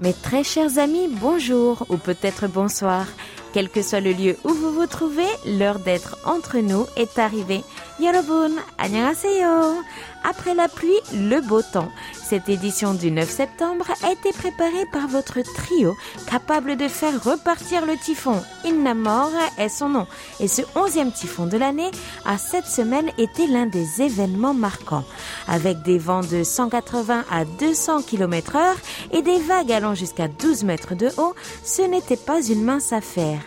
Mes très chers amis, bonjour ou peut-être bonsoir. Quel que soit le lieu où vous vous trouvez, l'heure d'être entre nous est arrivée. Yorobun, annyeonghaseyo. Après la pluie, le beau temps. Cette édition du 9 septembre a été préparée par votre trio, capable de faire repartir le typhon. Innamor est son nom. Et ce onzième typhon de l'année a cette semaine été l'un des événements marquants. Avec des vents de 180 à 200 km heure et des vagues allant jusqu'à 12 mètres de haut, ce n'était pas une mince affaire.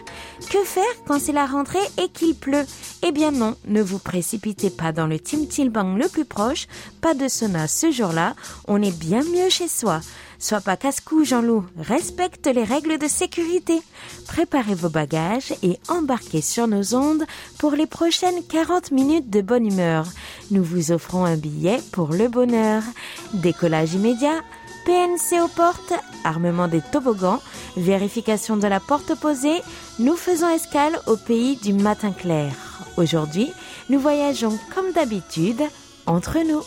Que faire quand c'est la rentrée et qu'il pleut? Eh bien non, ne vous précipitez pas dans le Tim Bang le plus proche, pas de sauna ce jour-là, on est bien mieux chez soi. Sois pas casse-cou, Jean-Loup, respecte les règles de sécurité. Préparez vos bagages et embarquez sur nos ondes pour les prochaines 40 minutes de bonne humeur. Nous vous offrons un billet pour le bonheur. Décollage immédiat, PNC aux portes, armement des toboggans, vérification de la porte opposée, nous faisons escale au pays du matin clair. Aujourd'hui, nous voyageons comme d'habitude entre nous.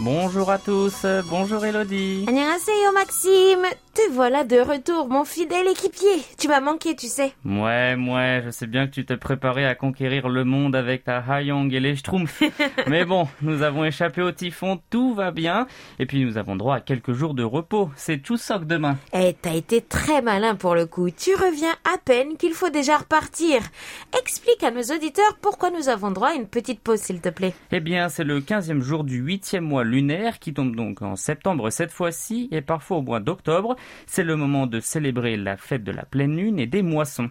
Bonjour à tous, bonjour Elodie. Annyeonghaseyo Maxime, te voilà de retour mon fidèle équipier. Tu m'as manqué, tu sais. Ouais, ouais, je sais bien que tu te préparais à conquérir le monde avec ta Hayong et les Schtroumpfs. Mais bon, nous avons échappé au typhon, tout va bien. Et puis nous avons droit à quelques jours de repos. C'est tout soc demain. Eh, t'as été très malin pour le coup. Tu reviens à peine qu'il faut déjà repartir. Explique à nos auditeurs pourquoi nous avons droit à une petite pause, s'il te plaît. Eh bien, c'est le 15e jour du 8e mois lunaire qui tombe donc en septembre cette fois-ci et parfois au mois d'octobre. C'est le moment de célébrer la fête de la pleine lune et des moissons.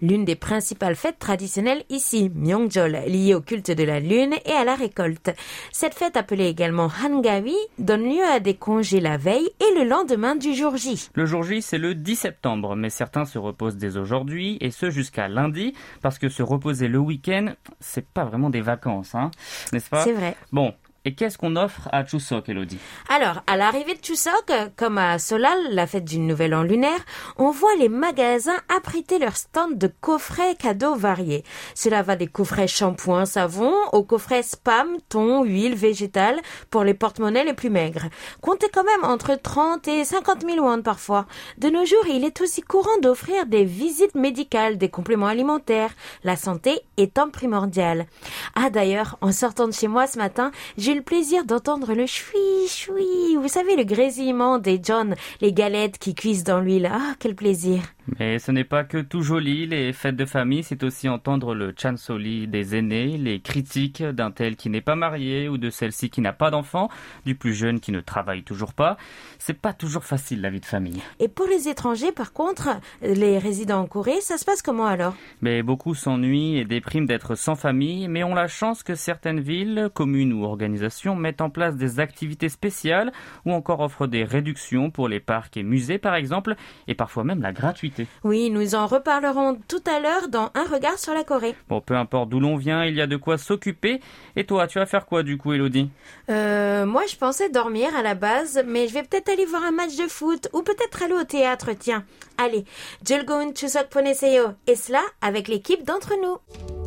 L'une des principales fêtes traditionnelles ici, Myeongjol, liée au culte de la lune et à la récolte. Cette fête appelée également Hangawi donne lieu à des congés la veille et le lendemain du jour J. Le jour J, c'est le 10 septembre, mais certains se reposent dès aujourd'hui et ce jusqu'à lundi parce que se reposer le week-end, c'est pas vraiment des vacances, hein, n'est-ce pas? C'est vrai. Bon, et qu'est-ce qu'on offre à Chuseok, Elodie? Alors, à l'arrivée de Chuseok, comme à Solal, la fête du Nouvel An lunaire, on voit les magasins apprêter leurs stands de coffrets cadeaux variés. Cela va des coffrets shampoing, savon, aux coffrets spam, thon, huile, végétale, pour les porte-monnaies les plus maigres. Comptez quand même entre 30 et 50 000 won parfois. De nos jours, il est aussi courant d'offrir des visites médicales, des compléments alimentaires, la santé étant primordiale. Ah d'ailleurs, en sortant de chez moi ce matin, j'ai eu le plaisir d'entendre le choui choui. Vous savez, le grésillement des John, les galettes qui cuisent dans l'huile. Ah, quel plaisir. Mais ce n'est pas que tout joli, les fêtes de famille, c'est aussi entendre le chansoli des aînés, les critiques d'un tel qui n'est pas marié ou de celle-ci qui n'a pas d'enfant, du plus jeune qui ne travaille toujours pas. C'est pas toujours facile la vie de famille. Et pour les étrangers, par contre, les résidents en Corée, ça se passe comment alors? Mais beaucoup s'ennuient et dépriment d'être sans famille, mais ont la chance que certaines villes, communes ou organisations mettent en place des activités spéciales ou encore offrent des réductions pour les parcs et musées par exemple, et parfois même la gratuité. Oui, nous en reparlerons tout à l'heure dans Un regard sur la Corée. Bon, peu importe d'où l'on vient, il y a de quoi s'occuper. Et toi, tu vas faire quoi du coup, Elodie? Euh, moi je pensais dormir à la base, mais je vais peut-être aller voir un match de foot ou peut-être aller au théâtre, tiens. Allez, Julgun Chusok Poneseyo, et cela avec l'équipe d'entre nous.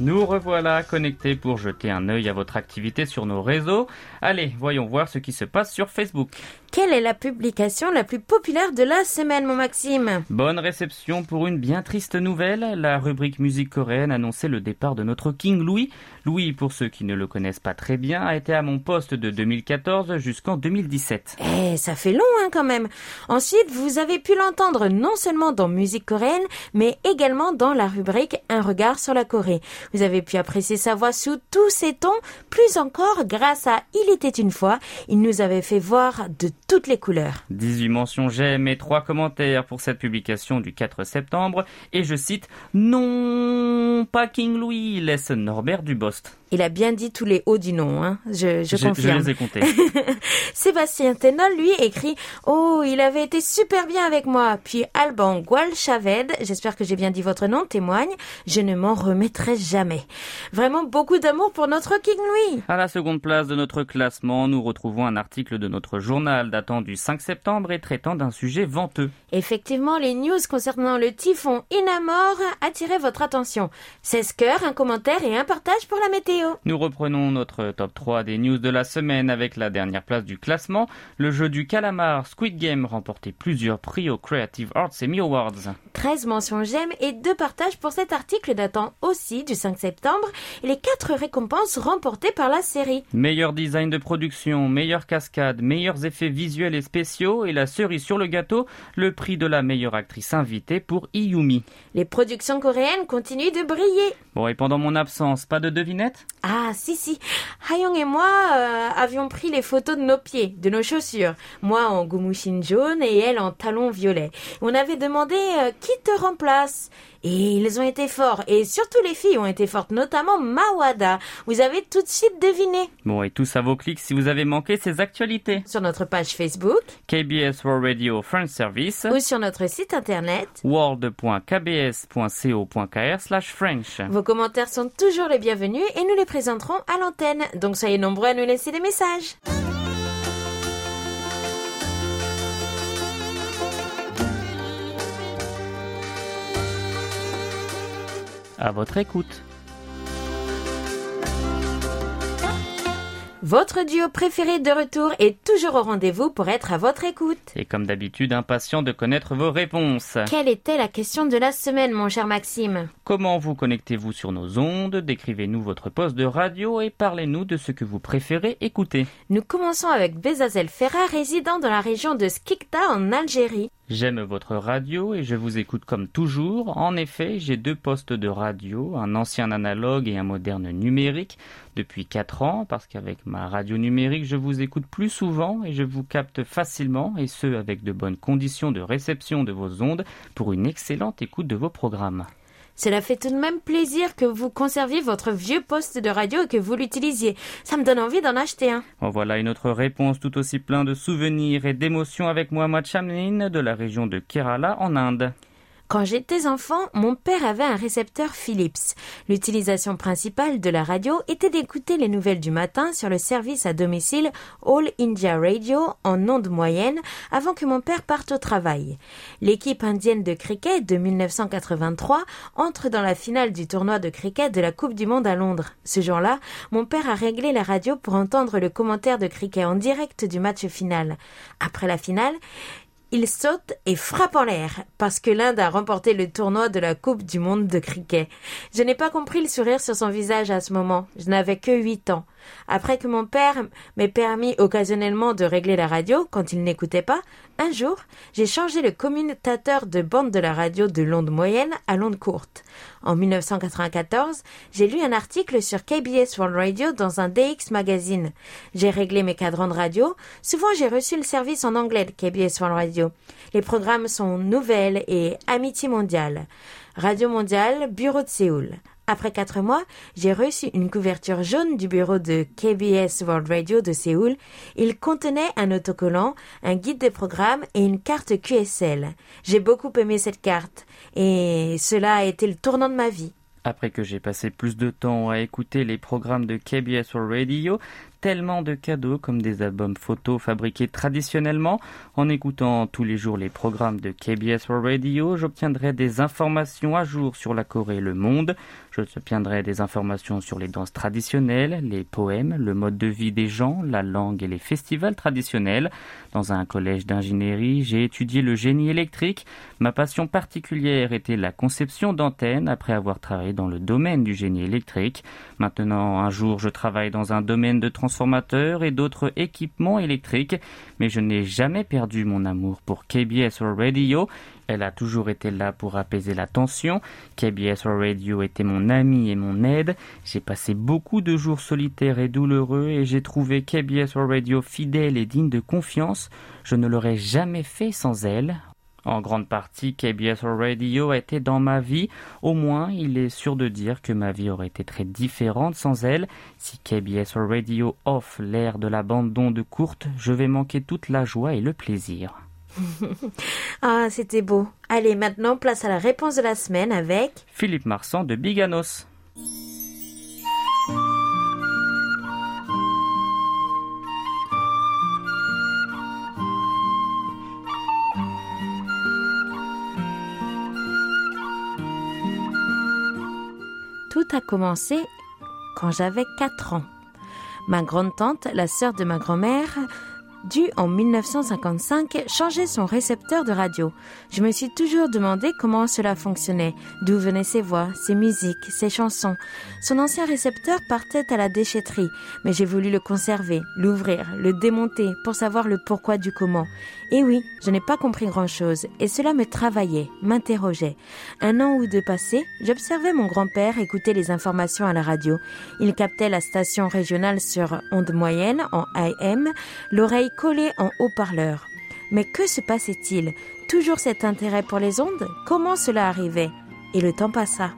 Nous revoilà connectés pour jeter un œil à votre activité sur nos réseaux. Allez, voyons voir ce qui se passe sur Facebook. Quelle est la publication la plus populaire de la semaine, mon Maxime? Bonne réception pour une bien triste nouvelle. La rubrique musique coréenne annonçait le départ de notre King Louis. Louis, pour ceux qui ne le connaissent pas très bien, a été à mon poste de 2014 jusqu'en 2017. Eh, ça fait long, hein, quand même. Ensuite, vous avez pu l'entendre non seulement dans musique coréenne, mais également dans la rubrique Un regard sur la Corée. Vous avez pu apprécier sa voix sous tous ses tons, plus encore grâce à Il était une fois. Il nous avait fait voir de toutes les couleurs. 18 mentions j'aime et 3 commentaires pour cette publication du 4 septembre. Et je cite Non, pas King Louis, laisse Norbert Dubost. Il a bien dit tous les hauts du nom, hein. je, je Je, confirme. je les ai comptés. Sébastien Tenol, lui, écrit Oh, il avait été super bien avec moi. Puis Alban Gualchaved, j'espère que j'ai bien dit votre nom, témoigne Je ne m'en remettrai jamais. Vraiment beaucoup d'amour pour notre King Louis. À la seconde place de notre classement, nous retrouvons un article de notre journal datant du 5 septembre et traitant d'un sujet venteux. Effectivement, les news concernant le typhon Inamor attiraient votre attention. 16 cœurs, un commentaire et un partage pour la météo. Nous reprenons notre top 3 des news de la semaine avec la dernière place du classement. Le jeu du calamar Squid Game remporté plusieurs prix aux Creative Arts Emmy Awards. 13 mentions j'aime et 2 partages pour cet article datant aussi du 5 septembre et les 4 récompenses remportées par la série. Meilleur design de production, meilleure cascade, meilleurs effets visuels et spéciaux et la cerise sur le gâteau, le prix de la meilleure actrice invitée pour Iyumi. Les productions coréennes continuent de briller. Bon et pendant mon absence, pas de devinette? Ah, si, si. Hayong et moi euh, avions pris les photos de nos pieds, de nos chaussures. Moi en gomushin jaune et elle en talons violets. On avait demandé euh, qui te remplace. Et ils ont été forts. Et surtout les filles ont été fortes, notamment Mawada. Vous avez tout de suite deviné. Bon et tout ça vos clics si vous avez manqué ces actualités. Sur notre page Facebook KBS World Radio French Service ou sur notre site internet. world.kbs.co.kr slash French. Vos commentaires sont toujours les bienvenus et nous les présenterons à l'antenne. Donc soyez nombreux à nous laisser des messages. À votre écoute. Votre duo préféré de retour est toujours au rendez-vous pour être à votre écoute. Et comme d'habitude, impatient de connaître vos réponses. Quelle était la question de la semaine, mon cher Maxime? Comment vous connectez-vous sur nos ondes? Décrivez-nous votre poste de radio et parlez-nous de ce que vous préférez écouter. Nous commençons avec Bezazel Ferra, résident dans la région de Skikta en Algérie. J'aime votre radio et je vous écoute comme toujours. En effet, j'ai deux postes de radio, un ancien analogue et un moderne numérique, depuis 4 ans, parce qu'avec ma radio numérique, je vous écoute plus souvent et je vous capte facilement, et ce avec de bonnes conditions de réception de vos ondes pour une excellente écoute de vos programmes. Cela fait tout de même plaisir que vous conserviez votre vieux poste de radio et que vous l'utilisiez. Ça me donne envie d'en acheter un. En voilà une autre réponse tout aussi plein de souvenirs et d'émotions avec moi, Chamlin, de la région de Kerala en Inde. Quand j'étais enfant, mon père avait un récepteur Philips. L'utilisation principale de la radio était d'écouter les nouvelles du matin sur le service à domicile All India Radio en ondes moyennes avant que mon père parte au travail. L'équipe indienne de cricket de 1983 entre dans la finale du tournoi de cricket de la Coupe du Monde à Londres. Ce jour-là, mon père a réglé la radio pour entendre le commentaire de cricket en direct du match final. Après la finale, il saute et frappe en l'air parce que l'Inde a remporté le tournoi de la Coupe du Monde de cricket. Je n'ai pas compris le sourire sur son visage à ce moment. Je n'avais que huit ans. Après que mon père m'ait permis occasionnellement de régler la radio quand il n'écoutait pas, un jour, j'ai changé le commutateur de bande de la radio de l'onde moyenne à l'onde courte. En 1994, j'ai lu un article sur KBS World Radio dans un DX magazine. J'ai réglé mes cadrans de radio. Souvent, j'ai reçu le service en anglais de KBS World Radio. Les programmes sont Nouvelles et Amitié mondiale. Radio mondiale, Bureau de Séoul. Après quatre mois, j'ai reçu une couverture jaune du bureau de KBS World Radio de Séoul. Il contenait un autocollant, un guide des programmes et une carte QSL. J'ai beaucoup aimé cette carte et cela a été le tournant de ma vie. Après que j'ai passé plus de temps à écouter les programmes de KBS World Radio, tellement de cadeaux comme des albums photos fabriqués traditionnellement. En écoutant tous les jours les programmes de KBS Radio, j'obtiendrai des informations à jour sur la Corée et le monde. J'obtiendrai des informations sur les danses traditionnelles, les poèmes, le mode de vie des gens, la langue et les festivals traditionnels. Dans un collège d'ingénierie, j'ai étudié le génie électrique. Ma passion particulière était la conception d'antennes après avoir travaillé dans le domaine du génie électrique. Maintenant, un jour, je travaille dans un domaine de transformateurs et d'autres équipements électriques, mais je n'ai jamais perdu mon amour pour KBS Radio. Elle a toujours été là pour apaiser la tension. KBS Radio était mon ami et mon aide. J'ai passé beaucoup de jours solitaires et douloureux et j'ai trouvé KBS Radio fidèle et digne de confiance. Je ne l'aurais jamais fait sans elle. En grande partie, KBS Radio a été dans ma vie. Au moins, il est sûr de dire que ma vie aurait été très différente sans elle. Si KBS Radio offre l'air de la bande d'ondes courte, je vais manquer toute la joie et le plaisir. ah, c'était beau. Allez, maintenant, place à la réponse de la semaine avec Philippe Marsan de Biganos. Tout a commencé quand j'avais 4 ans. Ma grande-tante, la sœur de ma grand-mère, dû en 1955 changer son récepteur de radio. Je me suis toujours demandé comment cela fonctionnait, d'où venaient ses voix, ses musiques, ses chansons. Son ancien récepteur partait à la déchetterie, mais j'ai voulu le conserver, l'ouvrir, le démonter pour savoir le pourquoi du comment. Et oui, je n'ai pas compris grand-chose, et cela me travaillait, m'interrogeait. Un an ou deux passé, j'observais mon grand-père écouter les informations à la radio. Il captait la station régionale sur onde moyenne, en AM, l'oreille collée en haut-parleur. Mais que se passait-il? Toujours cet intérêt pour les ondes? Comment cela arrivait? Et le temps passa.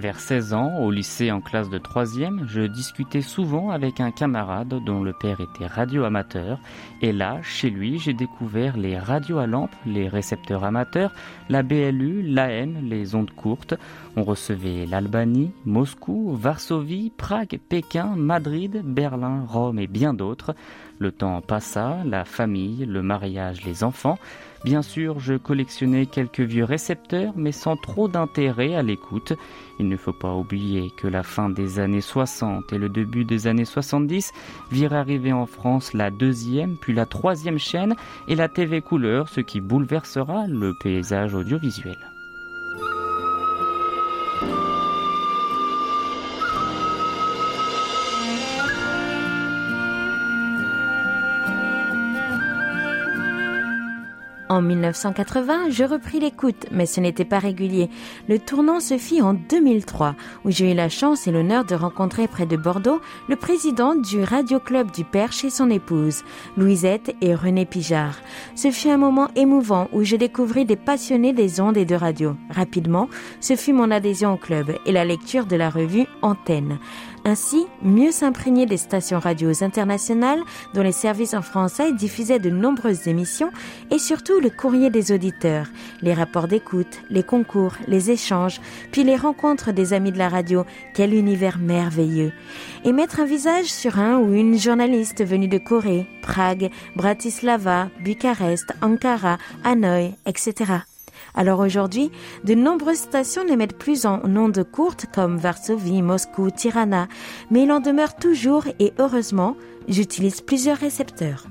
Vers 16 ans, au lycée en classe de 3e, je discutais souvent avec un camarade dont le père était radio-amateur. Et là, chez lui, j'ai découvert les radios à lampe, les récepteurs amateurs, la BLU, l'AM, les ondes courtes. On recevait l'Albanie, Moscou, Varsovie, Prague, Pékin, Madrid, Berlin, Rome et bien d'autres. Le temps passa, la famille, le mariage, les enfants. Bien sûr, je collectionnais quelques vieux récepteurs, mais sans trop d'intérêt à l'écoute. Il ne faut pas oublier que la fin des années 60 et le début des années 70 virent arriver en France la deuxième, puis la troisième chaîne et la TV couleur, ce qui bouleversera le paysage audiovisuel. En 1980, je repris l'écoute, mais ce n'était pas régulier. Le tournant se fit en 2003, où j'ai eu la chance et l'honneur de rencontrer près de Bordeaux le président du Radio Club du Perche et son épouse, Louisette et René Pijard. Ce fut un moment émouvant où je découvris des passionnés des ondes et de radio. Rapidement, ce fut mon adhésion au club et la lecture de la revue Antenne. Ainsi, mieux s'imprégner des stations radios internationales dont les services en français diffusaient de nombreuses émissions et surtout le courrier des auditeurs, les rapports d'écoute, les concours, les échanges, puis les rencontres des amis de la radio. Quel univers merveilleux. Et mettre un visage sur un ou une journaliste venue de Corée, Prague, Bratislava, Bucarest, Ankara, Hanoï, etc. Alors aujourd'hui, de nombreuses stations ne mettent plus en ondes courtes comme Varsovie, Moscou, Tirana, mais il en demeure toujours et heureusement, j'utilise plusieurs récepteurs.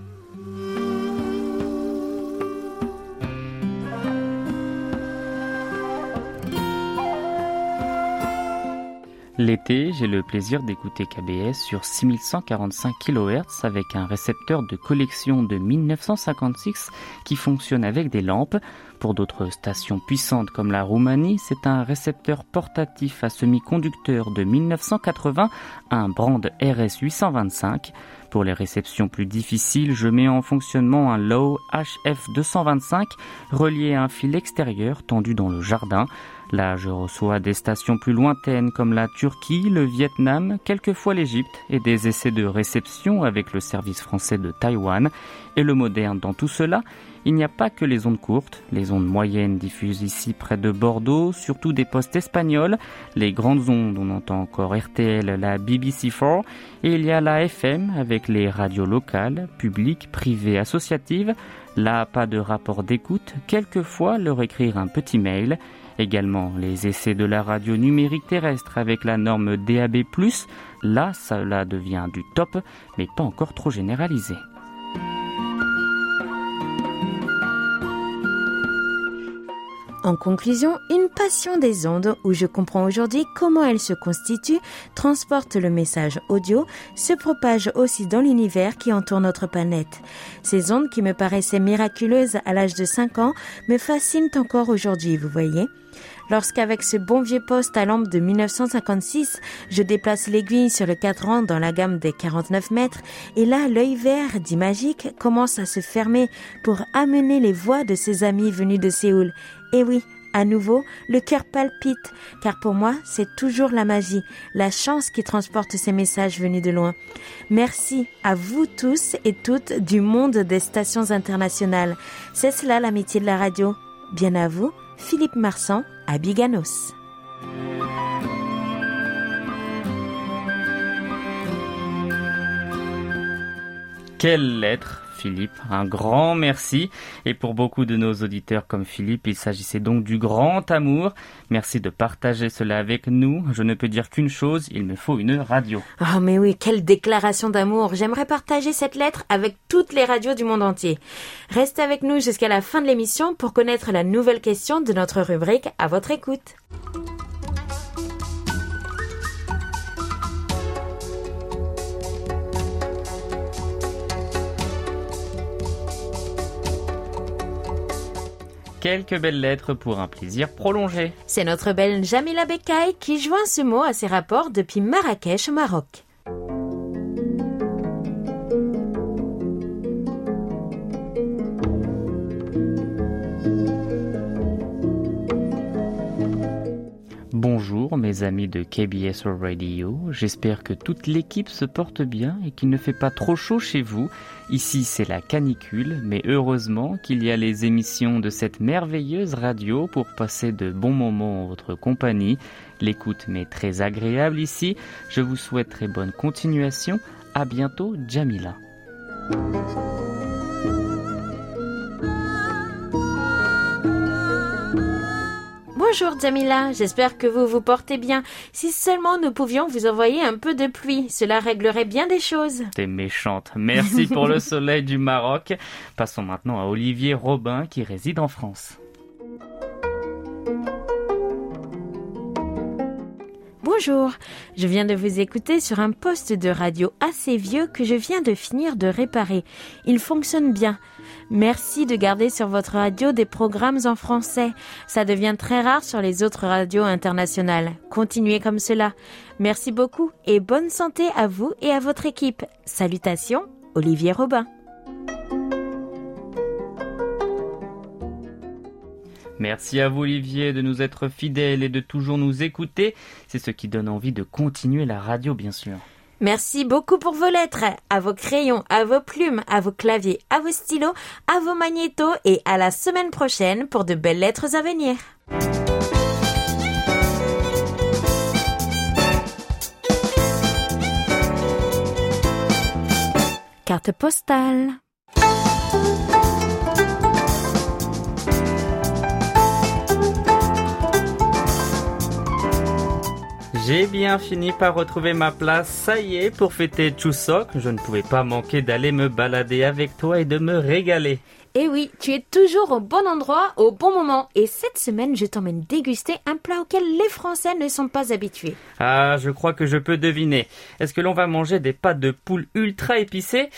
L'été, j'ai le plaisir d'écouter KBS sur 6145 kHz avec un récepteur de collection de 1956 qui fonctionne avec des lampes. Pour d'autres stations puissantes comme la Roumanie, c'est un récepteur portatif à semi-conducteur de 1980, un Brand RS 825. Pour les réceptions plus difficiles, je mets en fonctionnement un Low HF 225 relié à un fil extérieur tendu dans le jardin. Là, je reçois des stations plus lointaines comme la Turquie, le Vietnam, quelquefois l'Égypte et des essais de réception avec le service français de Taïwan. Et le moderne dans tout cela, il n'y a pas que les ondes courtes, les ondes moyennes diffusent ici près de Bordeaux, surtout des postes espagnols, les grandes ondes, on entend encore RTL, la BBC4, et il y a la FM avec les radios locales, publiques, privées, associatives. Là, pas de rapport d'écoute, quelquefois leur écrire un petit mail, Également les essais de la radio numérique terrestre avec la norme DAB+, là cela devient du top, mais pas encore trop généralisé. En conclusion, une passion des ondes où je comprends aujourd'hui comment elles se constituent, transportent le message audio, se propagent aussi dans l'univers qui entoure notre planète. Ces ondes qui me paraissaient miraculeuses à l'âge de 5 ans me fascinent encore aujourd'hui, vous voyez. Lorsqu'avec ce bon vieux poste à lampe de 1956, je déplace l'aiguille sur le cadran dans la gamme des 49 mètres, et là, l'œil vert, dit magique, commence à se fermer pour amener les voix de ses amis venus de Séoul. Et oui, à nouveau, le cœur palpite, car pour moi, c'est toujours la magie, la chance qui transporte ces messages venus de loin. Merci à vous tous et toutes du monde des stations internationales. C'est cela l'amitié de la radio. Bien à vous, Philippe Marsan à Biganos. Quelle lettre Philippe. Un grand merci. Et pour beaucoup de nos auditeurs comme Philippe, il s'agissait donc du grand amour. Merci de partager cela avec nous. Je ne peux dire qu'une chose, il me faut une radio. Oh mais oui, quelle déclaration d'amour. J'aimerais partager cette lettre avec toutes les radios du monde entier. Restez avec nous jusqu'à la fin de l'émission pour connaître la nouvelle question de notre rubrique à votre écoute. Quelques belles lettres pour un plaisir prolongé. C'est notre belle Jamila Bekay qui joint ce mot à ses rapports depuis Marrakech au Maroc. Bonjour mes amis de KBS Radio, j'espère que toute l'équipe se porte bien et qu'il ne fait pas trop chaud chez vous. Ici c'est la canicule, mais heureusement qu'il y a les émissions de cette merveilleuse radio pour passer de bons moments en votre compagnie. L'écoute m'est très agréable ici, je vous souhaite très bonne continuation. À bientôt Jamila. Bonjour Jamila, j'espère que vous vous portez bien. Si seulement nous pouvions vous envoyer un peu de pluie, cela réglerait bien des choses. T'es méchante. Merci pour le soleil du Maroc. Passons maintenant à Olivier Robin qui réside en France. Bonjour, je viens de vous écouter sur un poste de radio assez vieux que je viens de finir de réparer. Il fonctionne bien. Merci de garder sur votre radio des programmes en français. Ça devient très rare sur les autres radios internationales. Continuez comme cela. Merci beaucoup et bonne santé à vous et à votre équipe. Salutations, Olivier Robin. Merci à vous Olivier de nous être fidèles et de toujours nous écouter. C'est ce qui donne envie de continuer la radio bien sûr. Merci beaucoup pour vos lettres, à vos crayons, à vos plumes, à vos claviers, à vos stylos, à vos magnétos et à la semaine prochaine pour de belles lettres à venir. Carte postale. J'ai bien fini par retrouver ma place, ça y est, pour fêter Chuseok, je ne pouvais pas manquer d'aller me balader avec toi et de me régaler. Eh oui, tu es toujours au bon endroit, au bon moment. Et cette semaine, je t'emmène déguster un plat auquel les Français ne sont pas habitués. Ah, je crois que je peux deviner. Est-ce que l'on va manger des pâtes de poule ultra épicées?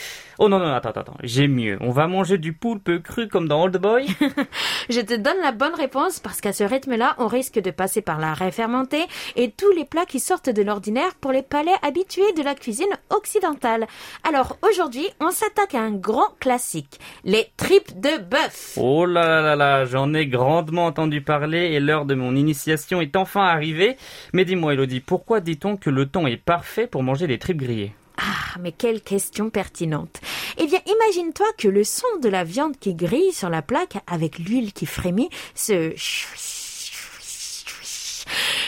Oh non, non, attends, attends, j'ai mieux. On va manger du poulpe cru comme dans Old Boy Je te donne la bonne réponse parce qu'à ce rythme-là, on risque de passer par la fermentée et tous les plats qui sortent de l'ordinaire pour les palais habitués de la cuisine occidentale. Alors aujourd'hui, on s'attaque à un grand classique, les tripes de bœuf. Oh là là là là, j'en ai grandement entendu parler et l'heure de mon initiation est enfin arrivée. Mais dis-moi Elodie, pourquoi dit-on que le temps est parfait pour manger des tripes grillées? Ah, mais quelle question pertinente. Eh bien, imagine-toi que le son de la viande qui grille sur la plaque avec l'huile qui frémit, se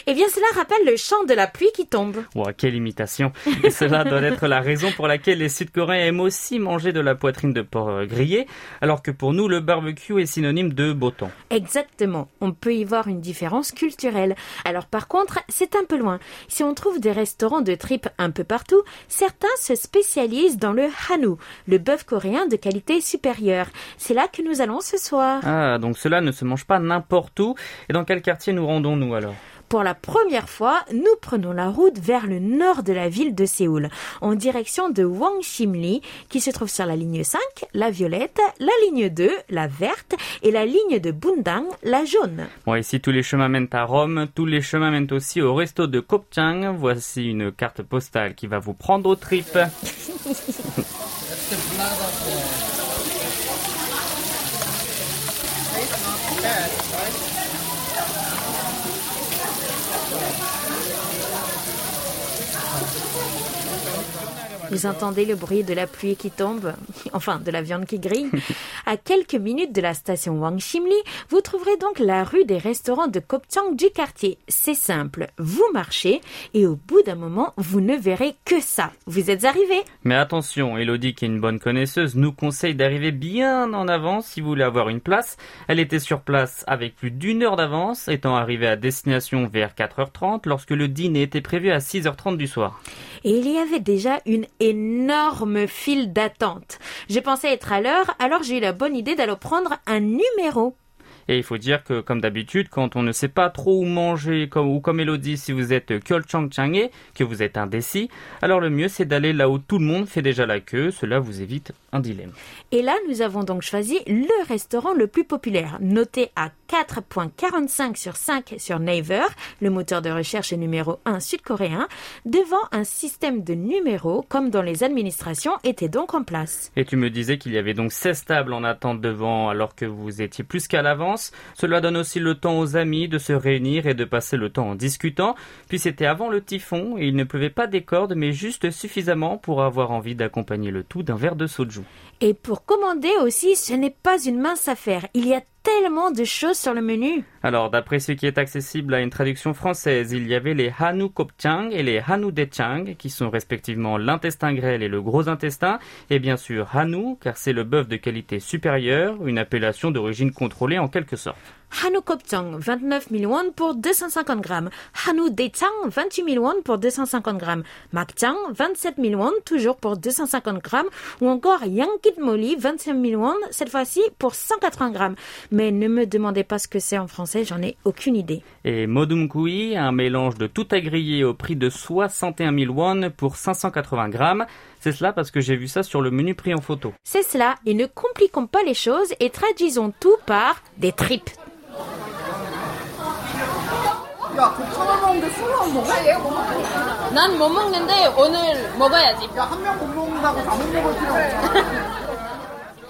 eh bien, cela rappelle le chant de la pluie qui tombe. Wow, quelle imitation. Et cela doit être la raison pour laquelle les Sud-Coréens aiment aussi manger de la poitrine de porc euh, grillée, alors que pour nous, le barbecue est synonyme de beau temps. Exactement. On peut y voir une différence culturelle. Alors par contre, c'est un peu loin. Si on trouve des restaurants de tripes un peu partout, certains se spécialisent dans le hanu, le bœuf coréen de qualité supérieure. C'est là que nous allons ce soir. Ah, donc cela ne se mange pas n'importe où. Et dans quel quartier nous rendons-nous alors? Pour la première fois, nous prenons la route vers le nord de la ville de Séoul, en direction de Wangsimli, qui se trouve sur la ligne 5, la violette, la ligne 2, la verte, et la ligne de Bundang, la jaune. Bon, ici tous les chemins mènent à Rome, tous les chemins mènent aussi au resto de Kopchang. Voici une carte postale qui va vous prendre au tripes. Vous entendez le bruit de la pluie qui tombe, enfin de la viande qui grille. À quelques minutes de la station Wangshimli, vous trouverez donc la rue des restaurants de Kopchang du quartier. C'est simple, vous marchez et au bout d'un moment, vous ne verrez que ça. Vous êtes arrivé. Mais attention, Elodie, qui est une bonne connaisseuse, nous conseille d'arriver bien en avance si vous voulez avoir une place. Elle était sur place avec plus d'une heure d'avance, étant arrivée à destination vers 4h30 lorsque le dîner était prévu à 6h30 du soir. Et il y avait déjà une énorme file d'attente. J'ai pensé être à l'heure, alors j'ai eu la bonne idée d'aller prendre un numéro. Et il faut dire que, comme d'habitude, quand on ne sait pas trop où manger, comme, ou comme Elodie, si vous êtes Kyolchangchangé, que vous êtes indécis, alors le mieux c'est d'aller là où tout le monde fait déjà la queue. Cela vous évite un dilemme. Et là, nous avons donc choisi le restaurant le plus populaire, noté à 4.45 sur 5 sur Naver, le moteur de recherche numéro 1 sud-coréen, devant un système de numéros comme dans les administrations était donc en place. Et tu me disais qu'il y avait donc 16 tables en attente devant alors que vous étiez plus qu'à Cela donne aussi le temps aux amis de se réunir et de passer le temps en discutant. Puis c'était avant le typhon et il ne pleuvait pas des cordes mais juste suffisamment pour avoir envie d'accompagner le tout d'un verre de soju. Et pour commander aussi, ce n'est pas une mince affaire. Il y a tellement de choses sur le menu. Alors, d'après ce qui est accessible à une traduction française, il y avait les Hanu Kopchang et les Hanu Dechang, qui sont respectivement l'intestin grêle et le gros intestin, et bien sûr Hanu, car c'est le bœuf de qualité supérieure, une appellation d'origine contrôlée en quelque sorte. Hanu Kopchang, 29 000 won pour 250 grammes. Hanu Dechang, 28 000 won pour 250 grammes. Makchang, 27 000 won, toujours pour 250 grammes. Ou encore Yankit Moli, 25 000 won, cette fois-ci pour 180 grammes. Mais ne me demandez pas ce que c'est en français, j'en ai aucune idée. Et Modum Kui, un mélange de tout à griller au prix de 61 000 won pour 580 grammes. C'est cela parce que j'ai vu ça sur le menu pris en photo. C'est cela, et ne compliquons pas les choses et traduisons tout par des tripes. 야, 그천원 먹는데 술을 안 먹어? 난 못 먹는데 오늘 먹어야지. 야, 한 명 못 먹는다고 다 못 먹을 필요 없잖아.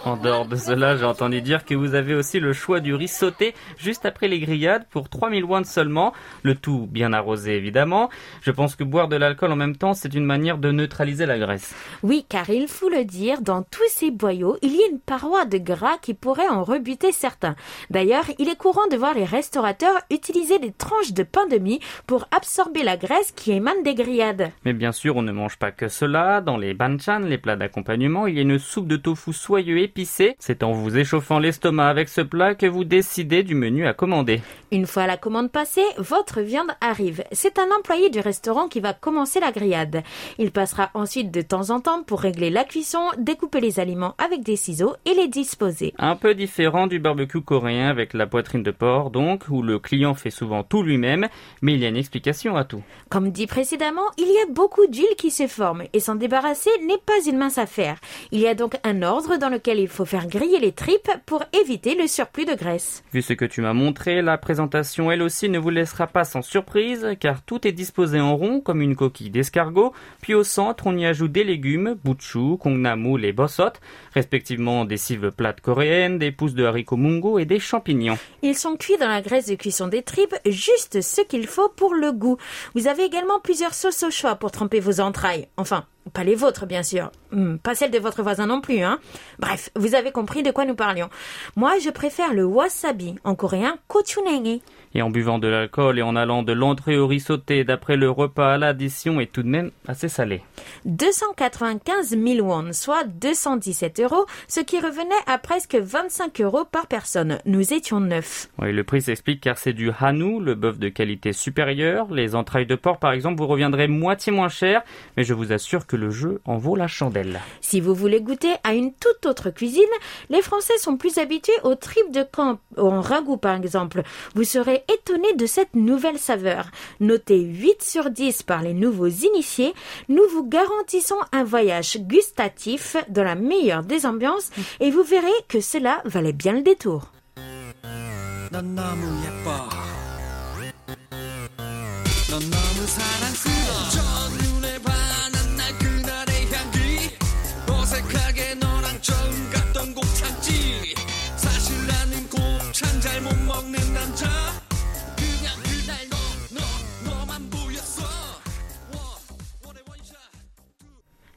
En dehors de cela, j'ai entendu dire que vous avez aussi le choix du riz sauté juste après les grillades pour 3000 won seulement, le tout bien arrosé évidemment. Je pense que boire de l'alcool en même temps, c'est une manière de neutraliser la graisse. Oui, car il faut le dire, dans tous ces boyaux, il y a une paroi de gras qui pourrait en rebuter certains. D'ailleurs, il est courant de voir les restaurateurs utiliser des tranches de pain de mie pour absorber la graisse qui émane des grillades. Mais bien sûr, on ne mange pas que cela. Dans les banchan, les plats d'accompagnement, il y a une soupe de tofu soyeux épicé. C'est en vous échauffant l'estomac avec ce plat que vous décidez du menu à commander. Une fois la commande passée, votre viande arrive. C'est un employé du restaurant qui va commencer la grillade. Il passera ensuite de temps en temps pour régler la cuisson, découper les aliments avec des ciseaux et les disposer. Un peu différent du barbecue coréen avec la poitrine de porc, donc, où le client fait souvent tout lui-même, mais il y a une explication à tout. Comme dit précédemment, il y a beaucoup d'huile qui se forme et s'en débarrasser n'est pas une mince affaire. Il y a donc un ordre dans lequel il faut faire griller les tripes pour éviter le surplus de graisse. Vu ce que tu m'as montré, la présentation elle aussi ne vous laissera pas sans surprise car tout est disposé en rond comme une coquille d'escargot, puis au centre on y ajoute des légumes, buchu, kongnamul et bossot, respectivement des cives plates coréennes, des pousses de haricots mungo et des champignons. Ils sont cuits dans la graisse de cuisson des tripes, juste ce qu'il faut pour le goût. Vous avez également plusieurs sauces au choix pour tremper vos entrailles. Enfin, pas les vôtres, bien sûr. Hmm, pas celles de votre voisin non plus, hein. Bref, vous avez compris de quoi nous parlions. Moi, je préfère le wasabi, en coréen gochujang. Et en buvant de l'alcool et en allant de l'entrée au riz sauté d'après le repas à l'addition est tout de même assez salé. 295 000 won, soit 217 euros, ce qui revenait à presque 25 euros par personne. Nous étions neuf. Oui, le prix s'explique car c'est du Hanu, le bœuf de qualité supérieure. Les entrailles de porc, par exemple, vous reviendraient moitié moins cher, mais je vous assure que le jeu en vaut la chandelle. Si vous voulez goûter à une toute autre cuisine, les Français sont plus habitués aux tripes de camp, en ragoût par exemple. Vous serez serez étonné de cette nouvelle saveur. Notée 8 sur 10 par les nouveaux initiés, nous vous garantissons un voyage gustatif dans la meilleure des ambiances et vous verrez que cela valait bien le détour.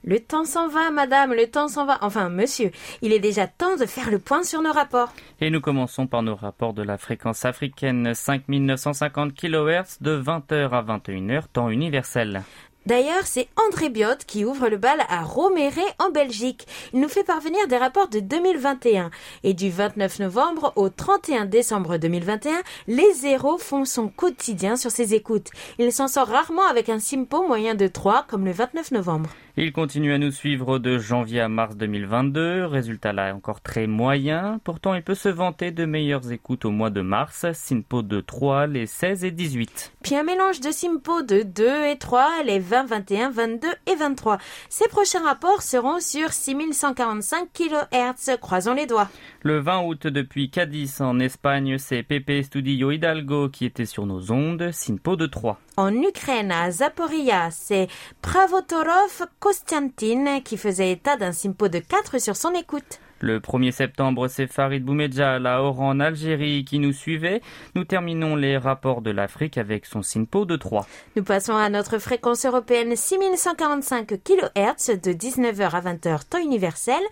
Le temps s'en va, madame, le temps s'en va. Enfin, monsieur, il est déjà temps de faire le point sur nos rapports. Et nous commençons par nos rapports de la fréquence africaine 5950 kHz de 20h à 21h, temps universel. D'ailleurs, c'est André Biot qui ouvre le bal à Roméré en Belgique. Il nous fait parvenir des rapports de 2021. Et du 29 novembre au 31 décembre 2021, les zéros font son quotidien sur ses écoutes. Il s'en sort rarement avec un simpo moyen de 3 comme le 29 novembre. Il continue à nous suivre de janvier à mars 2022, résultat là encore très moyen. Pourtant, il peut se vanter de meilleures écoutes au mois de mars, Sinpo de 3, les 16 et 18. Puis un mélange de simpo de 2 et 3, les 20, 21, 22 et 23. Ces prochains rapports seront sur 6145 kHz. Croisons les doigts. Le 20 août depuis Cadiz en Espagne, c'est Pepe Studio Hidalgo qui était sur nos ondes, Sinpo de 3. En Ukraine, à Zaporia, c'est Pravotorov Kostiantin qui faisait état d'un simpo de 4 sur son écoute. Le 1er septembre, c'est Farid Boumedja à Oran en Algérie qui nous suivait. Nous terminons les rapports de l'Afrique avec son Sinpo de 3. Nous passons à notre fréquence européenne 6145 kHz de 19h à 20h temps universel.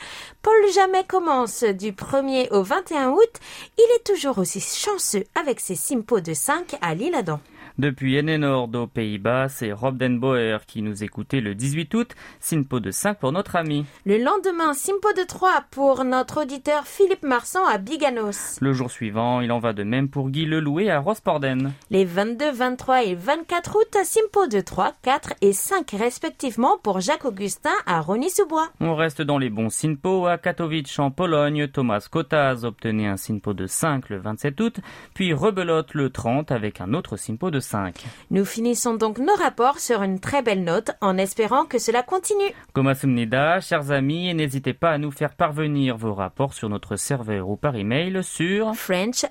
Paul Jamais commence du 1er au 21 août. Il est toujours aussi chanceux avec ses simpos de 5 à l'Île-Adam. Depuis Enenord aux Pays-Bas, c'est Rob Den Boer qui nous écoutait le 18 août, Sinpo de 5 pour notre ami. Le lendemain, simpo de 3 pour notre auditeur Philippe Marsan à Biganos. Le jour suivant, il en va de même pour Guy Lelouet à Rosporden. Les 22, 23 et 24 août, simpo de 3, 4 et 5 respectivement pour Jacques Augustin à Rony-sous-Bois. On reste dans les bons Sinpo à Katowice en Pologne. Thomas Kotaz obtenait un Sinpo de 5 le 27 août, puis rebelote le 30 avec un autre Sinpo de 5. Nous finissons donc nos rapports sur une très belle note en espérant que cela continue. Komasumnida, chers amis, et n'hésitez pas à nous faire parvenir vos rapports sur notre serveur ou par email sur french.kbs.co.kr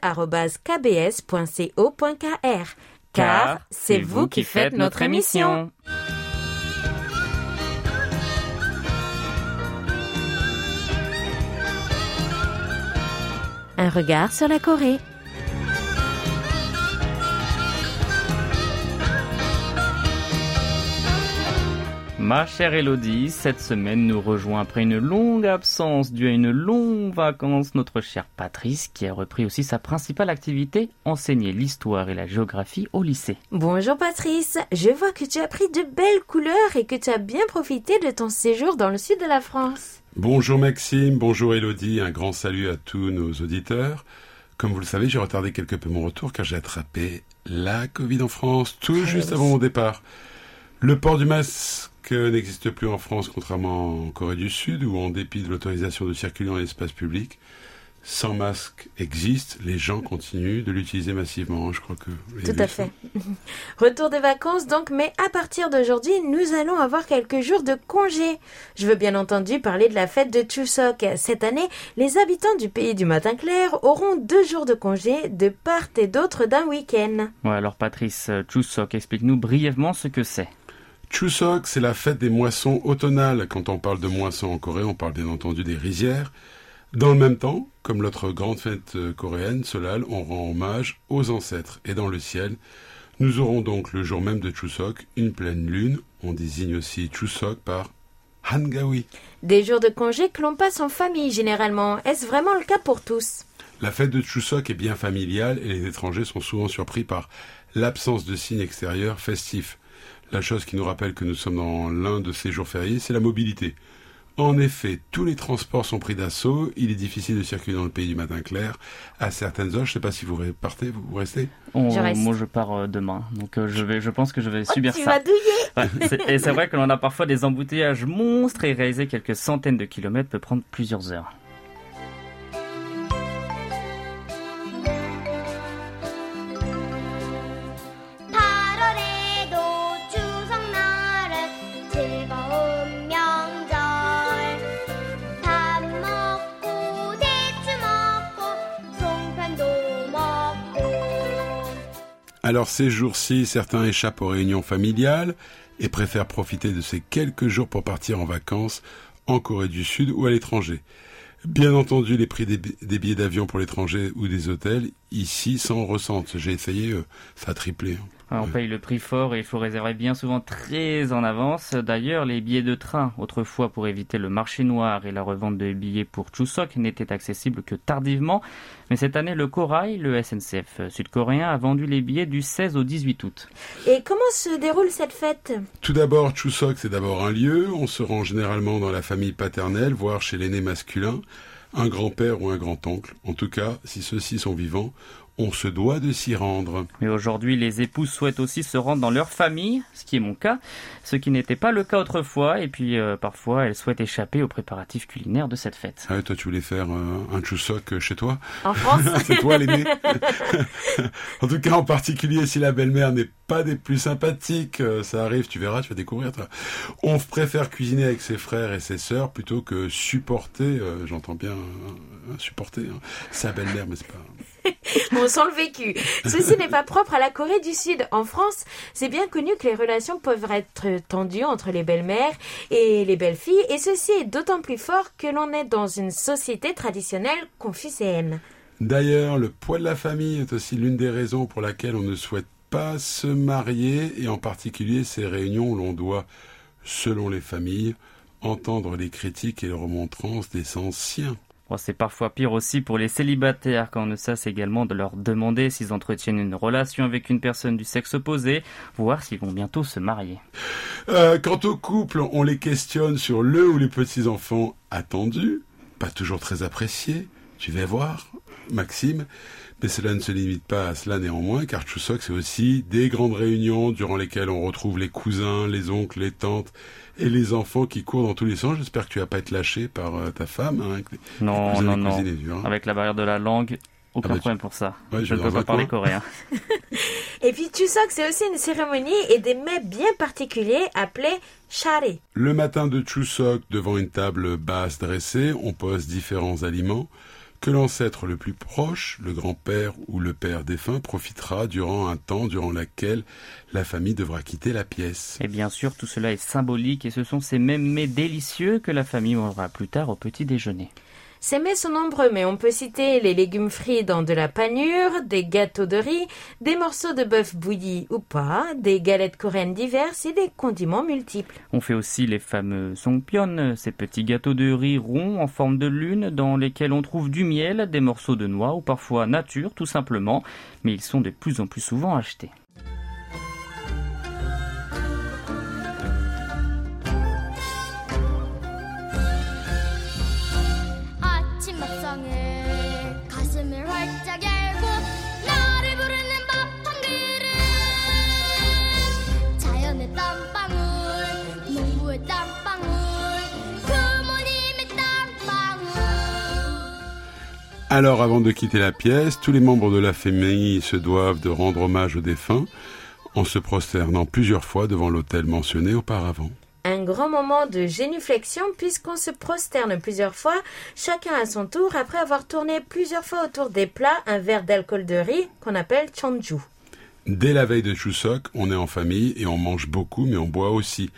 car c'est vous qui faites notre émission. Un regard sur la Corée. Ma chère Elodie, cette semaine nous rejoint après une longue absence due à une longue vacance notre chère Patrice qui a repris aussi sa principale activité, enseigner l'histoire et la géographie au lycée. Bonjour Patrice, je vois que tu as pris de belles couleurs et que tu as bien profité de ton séjour dans le sud de la France. Bonjour Maxime, bonjour Elodie, un grand salut à tous nos auditeurs. Comme vous le savez, j'ai retardé quelque peu mon retour car j'ai attrapé la Covid en France tout juste avant mon départ. Le port du masque n'existe plus en France contrairement en Corée du Sud où en dépit de l'autorisation de circuler dans l'espace public, sans masque existe, les gens continuent de l'utiliser massivement. Je crois que Tout à fait. Retour des vacances donc, mais à partir d'aujourd'hui, nous allons avoir quelques jours de congé. Je veux bien entendu parler de la fête de Chuseok. Cette année, les habitants du pays du matin clair auront deux jours de congé de part et d'autre d'un week-end. Ouais, alors Patrice euh, Chusok, explique-nous brièvement ce que c'est. Chuseok, c'est la fête des moissons automnales. Quand on parle de moissons en Corée, on parle bien entendu des rizières. Dans le même temps, comme l'autre grande fête euh, coréenne, Solal, on rend hommage aux ancêtres. Et dans le ciel, nous aurons donc le jour même de Chuseok une pleine lune. On désigne aussi Chuseok par Hangawi. Des jours de congé que l'on passe en famille généralement. Est-ce vraiment le cas pour tous? La fête de Chuseok est bien familiale et les étrangers sont souvent surpris par l'absence de signes extérieurs festifs. La chose qui nous rappelle que nous sommes dans l'un de ces jours fériés, c'est la mobilité. En effet, tous les transports sont pris d'assaut. Il est difficile de circuler dans le pays du matin clair à certaines heures. Je ne sais pas si vous partez, vous restez. On- Je reste. moi, je pars euh, demain, donc euh, je vais, je pense que je vais subir Oh, Tu ça. vas douiller Ouais, c'est- et c'est vrai que l'on a parfois des embouteillages monstres et réaliser quelques centaines de kilomètres peut prendre plusieurs heures. Alors ces jours-ci, certains échappent aux réunions familiales et préfèrent profiter de ces quelques jours pour partir en vacances en Corée du Sud ou à l'étranger. Bien entendu, les prix des, bi- des billets d'avion pour l'étranger ou des hôtels, ici, s'en ressentent. J'ai essayé, euh, ça a triplé. Hein. On paye le prix fort et il faut réserver bien souvent très en avance. D'ailleurs, les billets de train, autrefois pour éviter le marché noir et la revente de billets pour Chuseok, n'étaient accessibles que tardivement. Mais cette année, le Korail, le SNCF sud-coréen, a vendu les billets du 16 au 18 août. Et comment se déroule cette fête? Tout d'abord, Chuseok, c'est d'abord un lieu. On se rend généralement dans la famille paternelle, voire chez l'aîné masculin, un grand-père ou un grand-oncle. En tout cas, si ceux-ci sont vivants, on se doit de s'y rendre. Mais aujourd'hui, les épouses souhaitent aussi se rendre dans leur famille, ce qui est mon cas, ce qui n'était pas le cas autrefois, et puis euh, parfois elles souhaitent échapper aux préparatifs culinaires de cette fête. Ah, toi, tu voulais faire euh, un Chuseok chez toi? En France C'est toi l'aîné En tout cas, en particulier, si la belle-mère n'est pas des plus sympathiques, euh, ça arrive, tu verras, tu vas découvrir. toi. On préfère cuisiner avec ses frères et ses sœurs plutôt que supporter, euh, j'entends bien euh, supporter, hein, sa belle-mère, mais c'est pas... On sent le vécu. Ceci n'est pas propre à la Corée du Sud. En France, c'est bien connu que les relations peuvent être tendues entre les belles-mères et les belles-filles, et ceci est d'autant plus fort que l'on est dans une société traditionnelle confucéenne. D'ailleurs, le poids de la famille est aussi l'une des raisons pour laquelle on ne souhaite pas se marier, et en particulier ces réunions où l'on doit, selon les familles, entendre les critiques et les remontrances des anciens. C'est parfois pire aussi pour les célibataires quand on ne cesse également de leur demander s'ils entretiennent une relation avec une personne du sexe opposé, voire s'ils vont bientôt se marier. Euh, quant aux couples, on les questionne sur le ou les petits-enfants attendus, pas toujours très appréciés, tu vas voir, Maxime, mais cela ne se limite pas à cela néanmoins, car Chuseok, c'est aussi des grandes réunions durant lesquelles on retrouve les cousins, les oncles, les tantes et les enfants qui courent dans tous les sens. J'espère que tu vas pas être lâché par euh, ta femme. Hein, avec les- les Non, non, non. hein. Avec la barrière de la langue, aucun Ah bah, tu- problème pour ça. Ouais, je ne peux pas parler coin. coréen. Et puis Chuseok, c'est aussi une cérémonie et des mets bien particuliers appelés charé. Le matin de Chuseok, devant une table basse dressée, on pose différents aliments que l'ancêtre le plus proche, le grand-père ou le père défunt, profitera durant un temps durant lequel la famille devra quitter la pièce. Et bien sûr, tout cela est symbolique et ce sont ces mêmes mets délicieux que la famille mangera plus tard au petit déjeuner. Ces mets sont nombreux, mais on peut citer les légumes frits dans de la panure, des gâteaux de riz, des morceaux de bœuf bouilli ou pas, des galettes coréennes diverses et des condiments multiples. On fait aussi les fameux songpyeon, ces petits gâteaux de riz ronds en forme de lune dans lesquels on trouve du miel, des morceaux de noix ou parfois nature tout simplement, mais ils sont de plus en plus souvent achetés. Alors avant de quitter la pièce, tous les membres de la famille se doivent de rendre hommage aux défunts en se prosternant plusieurs fois devant l'autel mentionné auparavant. Un grand moment de génuflexion puisqu'on se prosterne plusieurs fois, chacun à son tour, après avoir tourné plusieurs fois autour des plats un verre d'alcool de riz qu'on appelle chanju. Dès la veille de Chuseok, on est en famille et on mange beaucoup mais on boit aussi.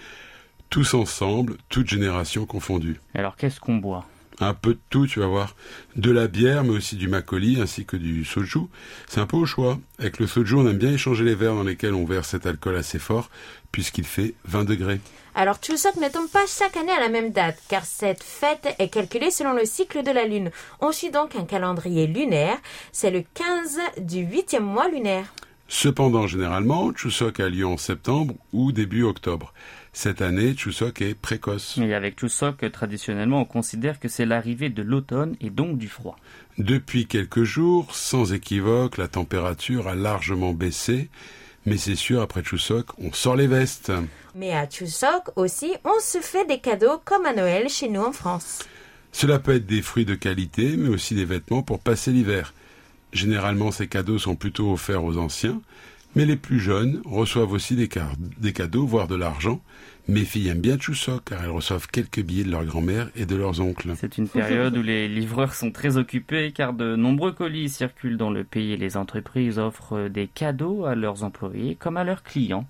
Tous ensemble, toutes générations confondues. Alors qu'est-ce qu'on boit? Un peu de tout, tu vas voir. De la bière, mais aussi du makgeolli, ainsi que du soju. C'est un peu au choix. Avec le soju, on aime bien échanger les verres dans lesquels on verse cet alcool assez fort, puisqu'il fait 20 degrés. Alors Chuseok ne tombe pas chaque année à la même date, car cette fête est calculée selon le cycle de la lune. On suit donc un calendrier lunaire, c'est le 15 du huitième mois lunaire. Cependant, généralement, Chuseok a lieu en septembre ou début octobre. Cette année, Chuseok est précoce. Et avec Chuseok, traditionnellement, on considère que c'est l'arrivée de l'automne et donc du froid. Depuis quelques jours, sans équivoque, la température a largement baissé, mais c'est sûr, après Chuseok, on sort les vestes. Mais à Chuseok aussi, on se fait des cadeaux comme à Noël chez nous en France. Cela peut être des fruits de qualité, mais aussi des vêtements pour passer l'hiver. Généralement, ces cadeaux sont plutôt offerts aux anciens, Mais les plus jeunes reçoivent aussi des, cadeaux, voire de l'argent. Mes filles aiment bien Chuseok car elles reçoivent quelques billets de leur grand-mère et de leurs oncles. C'est une période où les livreurs sont très occupés car de nombreux colis circulent dans le pays et les entreprises offrent des cadeaux à leurs employés comme à leurs clients.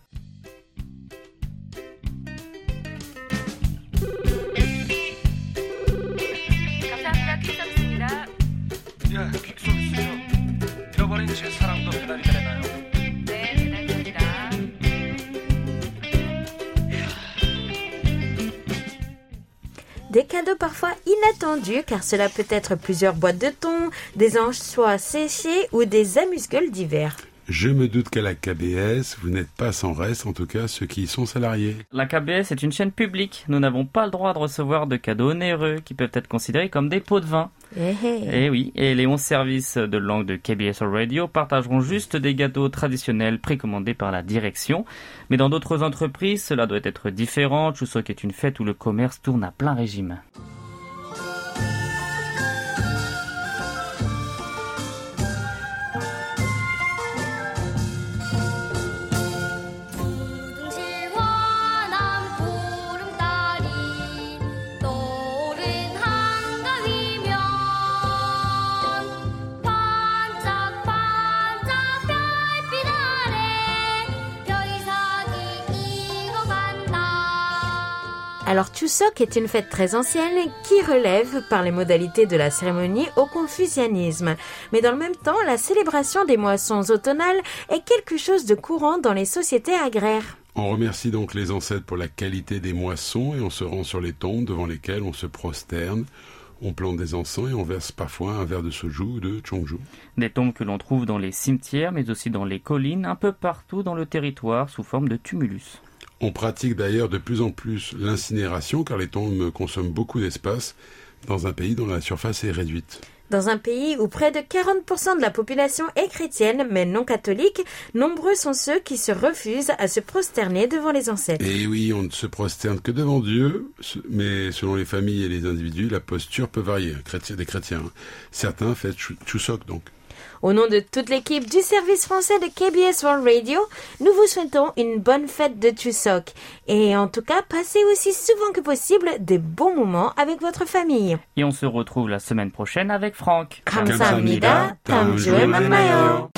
Des cadeaux parfois inattendus car cela peut être plusieurs boîtes de thon, des anchois séchés ou des amuse-gueules divers. Je me doute qu'à la KBS, vous n'êtes pas sans reste, en tout cas ceux qui y sont salariés. La KBS est une chaîne publique. Nous n'avons pas le droit de recevoir de cadeaux onéreux qui peuvent être considérés comme des pots de vin. Eh, eh. Et oui, et les 11 services de langue de KBS Radio partageront juste des gâteaux traditionnels précommandés par la direction. Mais dans d'autres entreprises, cela doit être différent. Chuseok est une fête où le commerce tourne à plein régime. Alors Chuseok est une fête très ancienne qui relève par les modalités de la cérémonie au confucianisme. Mais dans le même temps, la célébration des moissons automnales est quelque chose de courant dans les sociétés agraires. On remercie donc les ancêtres pour la qualité des moissons et on se rend sur les tombes devant lesquelles on se prosterne. On plante des encens et on verse parfois un verre de soju ou de chongju. Des tombes que l'on trouve dans les cimetières, mais aussi dans les collines, un peu partout dans le territoire, sous forme de tumulus. On pratique d'ailleurs de plus en plus l'incinération car les tombes consomment beaucoup d'espace dans un pays dont la surface est réduite. Dans un pays où près de 40% de la population est chrétienne mais non catholique, nombreux sont ceux qui se refusent à se prosterner devant les ancêtres. Et oui, on ne se prosterne que devant Dieu, mais selon les familles et les individus, la posture peut varier. Des chrétiens. hein. Certains fêtent Chu- Chuseok donc. Au nom de toute l'équipe du service français de KBS World Radio, nous vous souhaitons une bonne fête de Chuseok. Et en tout cas, passez aussi souvent que possible des bons moments avec votre famille. Et on se retrouve la semaine prochaine avec Franck. 감사합니다. 다음 주에 만나요.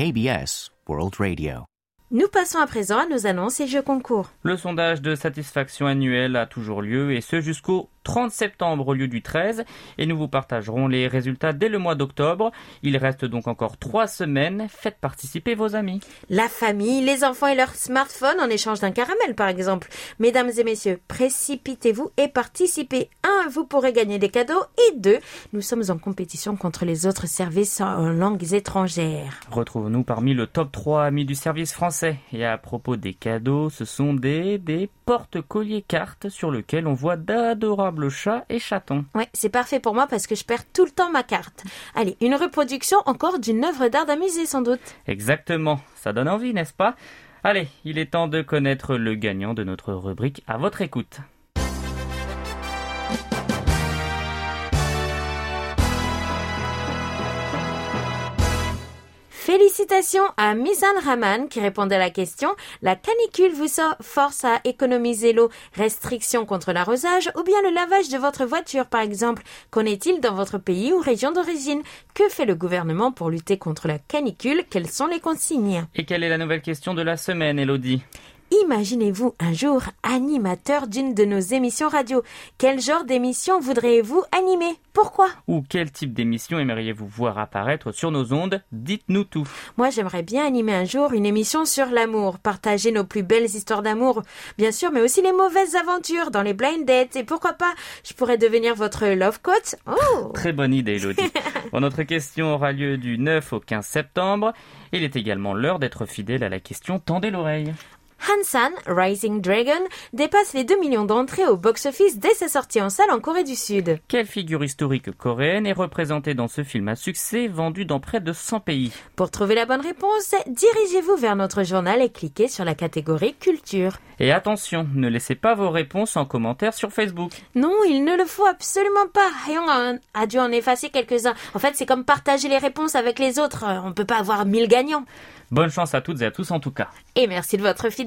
KBS World Radio. Nous passons à présent à nos annonces et jeux concours. Le sondage de satisfaction annuel a toujours lieu et ce jusqu'au 30 septembre au lieu du 13 et nous vous partagerons les résultats dès le mois d'octobre. Il reste donc encore trois semaines. Faites participer vos amis. La famille, les enfants et leur smartphone en échange d'un caramel par exemple. Mesdames et messieurs, précipitez-vous et participez. Un, vous pourrez gagner des cadeaux et deux, nous sommes en compétition contre les autres services en langues étrangères. Retrouvons-nous parmi le top 3 amis du service français. Et à propos des cadeaux, ce sont des, des porte-colliers cartes sur lesquels on voit d'adorables chats et chatons. Ouais, c'est parfait pour moi parce que je perds tout le temps ma carte. Allez, une reproduction encore d'une œuvre d'art d'amusée sans doute. Exactement, ça donne envie, n'est-ce pas? Allez, il est temps de connaître le gagnant de notre rubrique à votre écoute. Félicitations à Mizan Rahman qui répondait à la question. La canicule vous force à économiser l'eau, restriction contre l'arrosage ou bien le lavage de votre voiture par exemple. Qu'en est-il dans votre pays ou région d'origine? Que fait le gouvernement pour lutter contre la canicule? Quelles sont les consignes? Et quelle est la nouvelle question de la semaine, Elodie? Imaginez-vous un jour animateur d'une de nos émissions radio. Quel genre d'émission voudriez-vous animer? Pourquoi? Ou quel type d'émission aimeriez-vous voir apparaître sur nos ondes? Dites-nous tout. Moi, j'aimerais bien animer un jour une émission sur l'amour, partager nos plus belles histoires d'amour, bien sûr, mais aussi les mauvaises aventures dans les blind dates. Et pourquoi pas, je pourrais devenir votre love coach Oh Très bonne idée, Elodie. Bon, notre question aura lieu du 9 au 15 septembre. Il est également l'heure d'être fidèle à la question Tendez l'oreille. Hansan, Rising Dragon, dépasse les 2 millions d'entrées au box-office dès sa sortie en salle en Corée du Sud. Quelle figure historique coréenne est représentée dans ce film à succès vendu dans près de 100 pays? Pour trouver la bonne réponse, dirigez-vous vers notre journal et cliquez sur la catégorie culture. Et attention, ne laissez pas vos réponses en commentaire sur Facebook. Non, il ne le faut absolument pas. Hayoung a- a dû en effacer quelques-uns. En fait, c'est comme partager les réponses avec les autres. On ne peut pas avoir 1000 gagnants. Bonne chance à toutes et à tous en tout cas. Et merci de votre fidélité.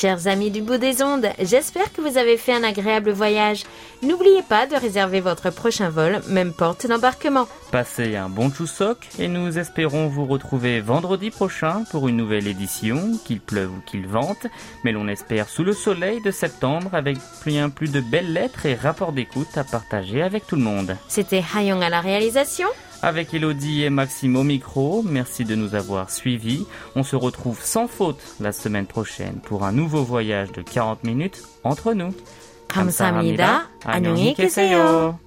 Chers amis du bout des ondes, j'espère que vous avez fait un agréable voyage. N'oubliez pas de réserver votre prochain vol, même porte d'embarquement. Passez un bon Chuseok et nous espérons vous retrouver vendredi prochain pour une nouvelle édition, qu'il pleuve ou qu'il vente, mais l'on espère sous le soleil de septembre avec bien plus de belles lettres et rapports d'écoute à partager avec tout le monde. C'était Hayong à la réalisation. Avec Elodie et Maxime au micro, merci de nous avoir suivis. On se retrouve sans faute la semaine prochaine pour un nouveau voyage de 40 minutes entre nous. 감사합니다. 안녕히 계세요.